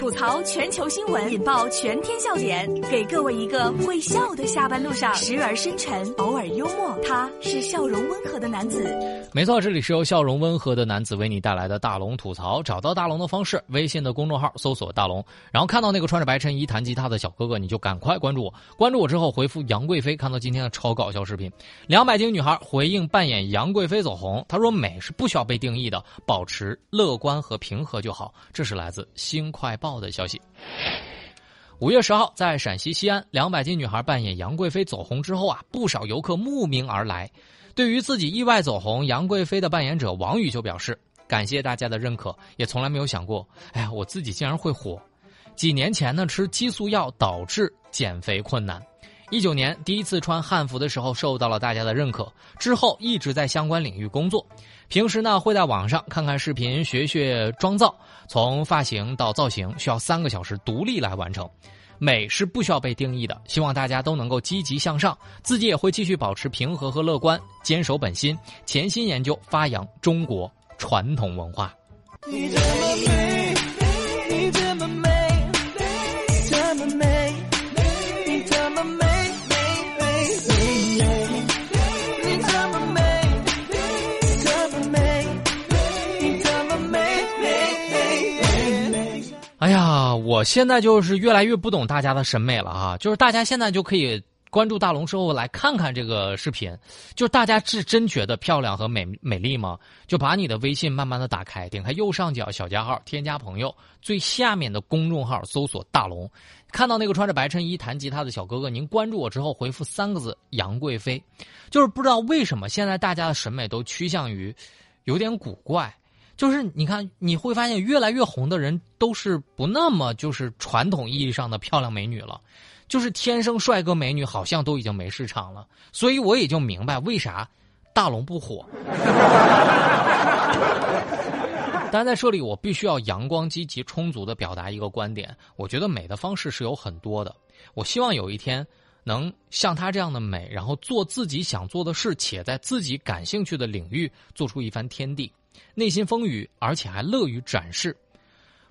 吐槽全球新闻，引爆全天笑点，给各位一个会笑的下班路上，时而深沉，偶尔幽默。他是笑容温和的男子。没错，这里是由笑容温和的男子为你带来的大龙吐槽。找到大龙的方式：微信的公众号搜索“大龙”，然后看到那个穿着白衬衣弹吉他的小哥哥，你就赶快关注我。关注我之后回复“杨贵妃”，看到今天的超搞笑视频。两百斤女孩回应扮演杨贵妃走红，她说：“美是不需要被定义的，保持乐观和平和就好。”这是来自《新快报》的消息。五月十号，在陕西西安，两百斤女孩扮演杨贵妃走红之后啊，不少游客慕名而来。对于自己意外走红，杨贵妃的扮演者王宇就表示：“感谢大家的认可，也从来没有想过，哎呀，我自己竟然会火。”几年前呢，吃激素药导致减肥困难。一九年第一次穿汉服的时候，受到了大家的认可。之后一直在相关领域工作，平时呢会在网上看看视频，学学妆造，从发型到造型需要三个小时独立来完成。美是不需要被定义的，希望大家都能够积极向上，自己也会继续保持平和和乐观，坚守本心，潜心研究发扬中国传统文化。你这么美，我现在就是越来越不懂大家的审美了啊，就是大家现在就可以关注大龙之后来看看这个视频，就是大家是真觉得漂亮和美美丽吗？就把你的微信慢慢的打开，点开右上角小加号，添加朋友，最下面的公众号搜索大龙，看到那个穿着白衬衣弹吉他的小哥哥，您关注我之后回复三个字杨贵妃，就是不知道为什么现在大家的审美都趋向于有点古怪。就是你看，你会发现越来越红的人都是不那么就是传统意义上的漂亮美女了，就是天生帅哥美女好像都已经没市场了。所以我也就明白为啥大龙不火。但在这里，我必须要阳光、积极、充足的表达一个观点：我觉得美的方式是有很多的。我希望有一天能像她这样的美，然后做自己想做的事，且在自己感兴趣的领域做出一番天地。内心丰腴，而且还乐于展示。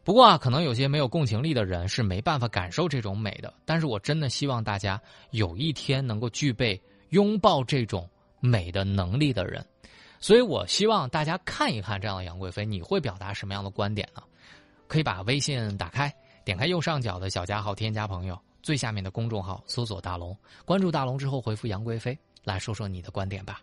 不过啊，可能有些没有共情力的人是没办法感受这种美的。但是我真的希望大家有一天能够具备拥抱这种美的能力的人。所以我希望大家看一看这样的杨贵妃，你会表达什么样的观点呢？可以把微信打开，点开右上角的小加号，添加朋友，最下面的公众号搜索大龙，关注大龙之后回复杨贵妃，来说说你的观点吧。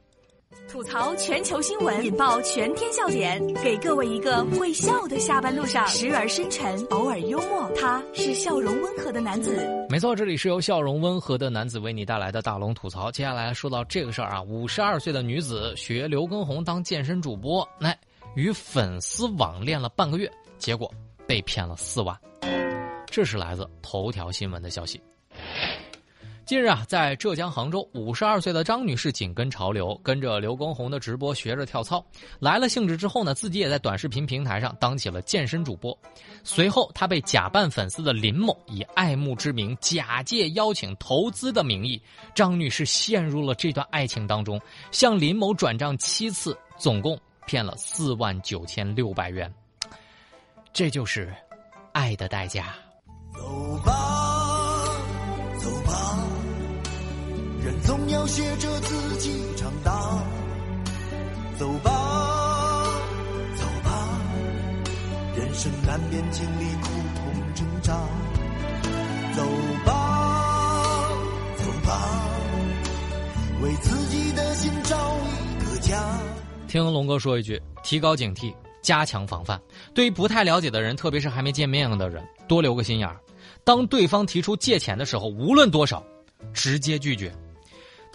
吐槽全球新闻，引爆全天笑点，给各位一个会笑的下班路上，时而深沉，偶尔幽默。他是笑容温和的男子。没错，这里是由笑容温和的男子为你带来的大龙吐槽。接下来说到这个事儿啊，五十二岁的女子学刘畊宏当健身主播，来与粉丝网恋了半个月，结果被骗了四万。这是来自头条新闻的消息。近日啊，在浙江杭州，五十二岁的张女士紧跟潮流，跟着刘畊宏的直播学着跳操。来了兴致之后呢，自己也在短视频平台上当起了健身主播。随后，她被假扮粉丝的林某以爱慕之名，假借邀请投资的名义，张女士陷入了这段爱情当中，向林某转账七次，总共骗了四万九千六百元。这就是爱的代价。走吧。人总要学着自己长大，走吧，走吧，人生难免经历苦痛挣扎，走吧，走吧，为自己的心找一个家。听龙哥说一句：提高警惕，加强防范。对于不太了解的人，特别是还没见面的人，多留个心眼儿。当对方提出借钱的时候，无论多少，直接拒绝。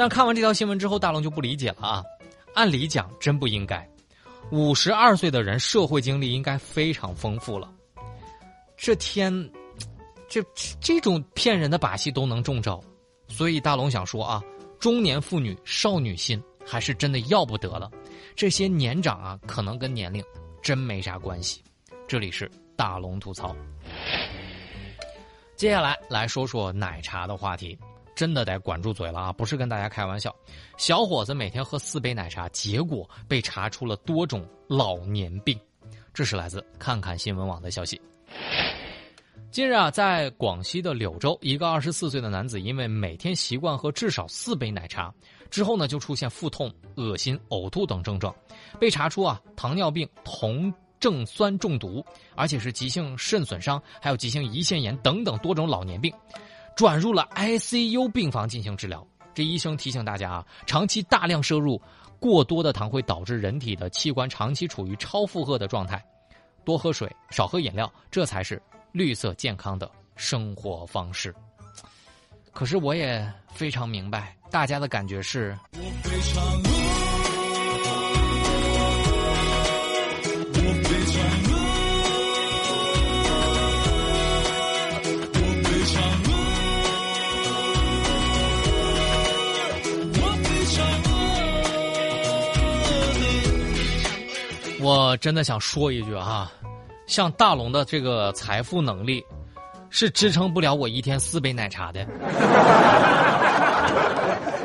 但看完这条新闻之后，大龙就不理解了啊！按理讲真不应该，五十二岁的人社会经历应该非常丰富了，这天，这这种骗人的把戏都能中招，所以大龙想说啊，中年妇女少女心还是真的要不得了。这些年长啊，可能跟年龄真没啥关系。这里是大龙吐槽，接下来来说说奶茶的话题。真的得管住嘴了啊！不是跟大家开玩笑。小伙子每天喝四杯奶茶，结果被查出了多种老年病。这是来自看看新闻网的消息。近日啊，在广西的柳州，一个二十四岁的男子因为每天习惯喝至少四杯奶茶，之后呢就出现腹痛、恶心、呕吐等症状，被查出啊糖尿病、酮症酸中毒，而且是急性肾损伤，还有急性胰腺炎等等多种老年病，转入了 ICU 病房进行治疗。这医生提醒大家啊，长期大量摄入过多的糖会导致人体的器官长期处于超负荷的状态，多喝水，少喝饮料，这才是。绿色健康的生活方式，可是我也非常明白大家的感觉是。我非常我真的想说一句啊。像大龙的这个财富能力，是支撑不了我一天四杯奶茶的。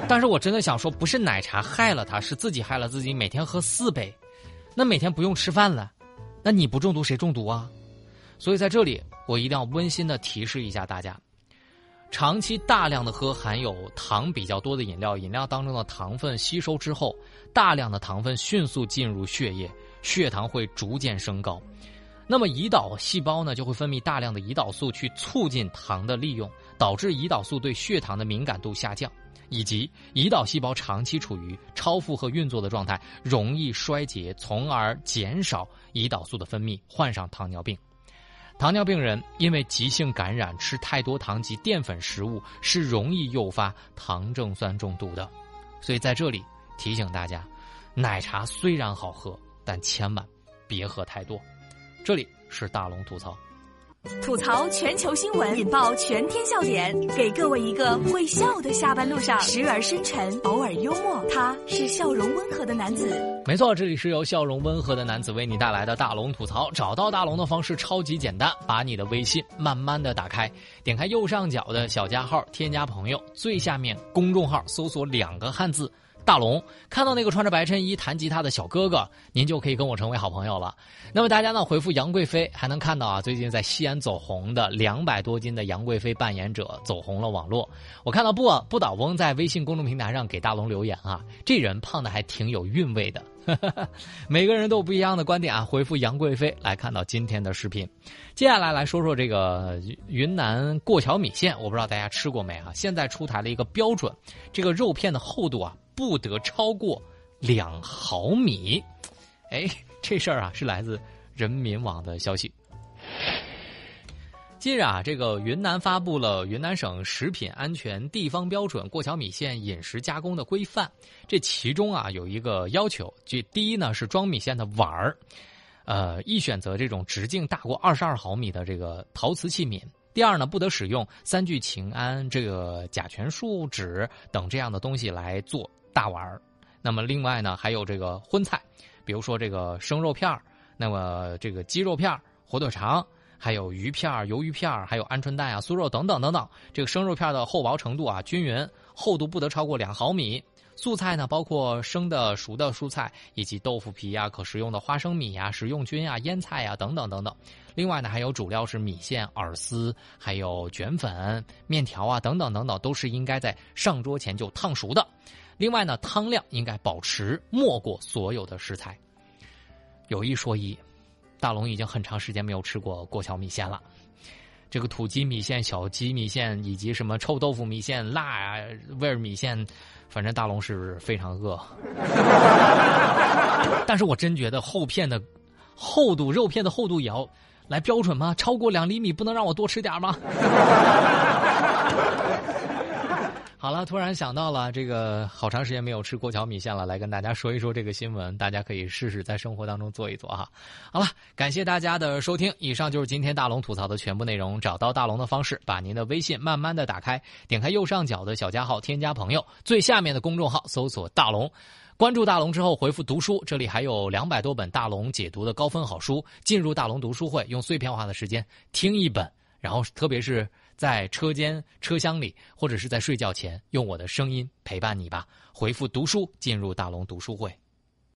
但是我真的想说，不是奶茶害了他，是自己害了自己。每天喝四杯，那每天不用吃饭了，那你不中毒谁中毒啊？所以在这里，我一定要温馨的提示一下大家：长期大量的喝含有糖比较多的饮料，饮料当中的糖分吸收之后，大量的糖分迅速进入血液，血糖会逐渐升高。那么胰岛细胞呢，就会分泌大量的胰岛素去促进糖的利用，导致胰岛素对血糖的敏感度下降，以及胰岛细胞长期处于超负荷运作的状态，容易衰竭，从而减少胰岛素的分泌，患上糖尿病。糖尿病人因为急性感染，吃太多糖及淀粉食物是容易诱发糖症酸中毒的。所以在这里提醒大家，奶茶虽然好喝，但千万别喝太多。这里是大龙吐槽，吐槽全球新闻，引爆全天笑点，给各位一个会笑的下班路上，时而深沉，偶尔幽默。他是笑容温和的男子。没错，这里是由笑容温和的男子为你带来的大龙吐槽。找到大龙的方式超级简单，把你的微信慢慢的打开，点开右上角的小加号，添加朋友，最下面公众号搜索两个汉字。大龙看到那个穿着白衬衣弹吉他的小哥哥，您就可以跟我成为好朋友了。那么大家呢回复杨贵妃，还能看到啊，最近在西安走红的两百多斤的杨贵妃扮演者走红了网络。我看到不不倒翁在微信公众平台上给大龙留言啊，这人胖的还挺有韵味的。每个人都有不一样的观点啊，回复杨贵妃来看到今天的视频。接下来来说说这个云南过桥米线，我不知道大家吃过没啊？现在出台了一个标准，这个肉片的厚度啊。不得超过两毫米，哎，这事儿啊是来自人民网的消息。近日啊，这个云南发布了云南省食品安全地方标准过桥米线饮食加工的规范，这其中啊有一个要求，就第一呢是装米线的碗儿，呃，宜选择这种直径大过二十二毫米的这个陶瓷器皿。第二呢，不得使用三聚氰胺、这个甲醛树脂等这样的东西来做。大碗儿，那么另外呢，还有这个荤菜，比如说这个生肉片儿，那么这个鸡肉片儿、火腿肠，还有鱼片儿、鱿鱼片儿，还有鹌鹑蛋啊、酥肉等等等等。这个生肉片的厚薄程度啊均匀，厚度不得超过两毫米。素菜呢，包括生的、熟的蔬菜，以及豆腐皮呀、可食用的花生米呀、食用菌啊、腌菜呀等等等等。另外呢，还有主料是米线、饵丝，还有卷粉、面条啊等等等等，都是应该在上桌前就烫熟的。另外呢，汤量应该保持没过所有的食材。有一说一，大龙已经很长时间没有吃过过桥米线了。这个土鸡米线、小鸡米线以及什么臭豆腐米线、辣味儿米线，反正大龙是非常饿。但是我真觉得厚片的厚度，肉片的厚度也要来标准吗？超过两厘米不能让我多吃点吗？啊，突然想到了这个，好长时间没有吃过桥米线了，来跟大家说一说这个新闻，大家可以试试在生活当中做一做哈。好了，感谢大家的收听，以上就是今天大龙吐槽的全部内容。找到大龙的方式，把您的微信慢慢的打开，点开右上角的小加号，添加朋友，最下面的公众号搜索大龙，关注大龙之后回复读书，这里还有两百多本大龙解读的高分好书，进入大龙读书会，用碎片化的时间听一本，然后特别是。在车间、车厢里，或者是在睡觉前，用我的声音陪伴你吧。回复“读书”进入大龙读书会。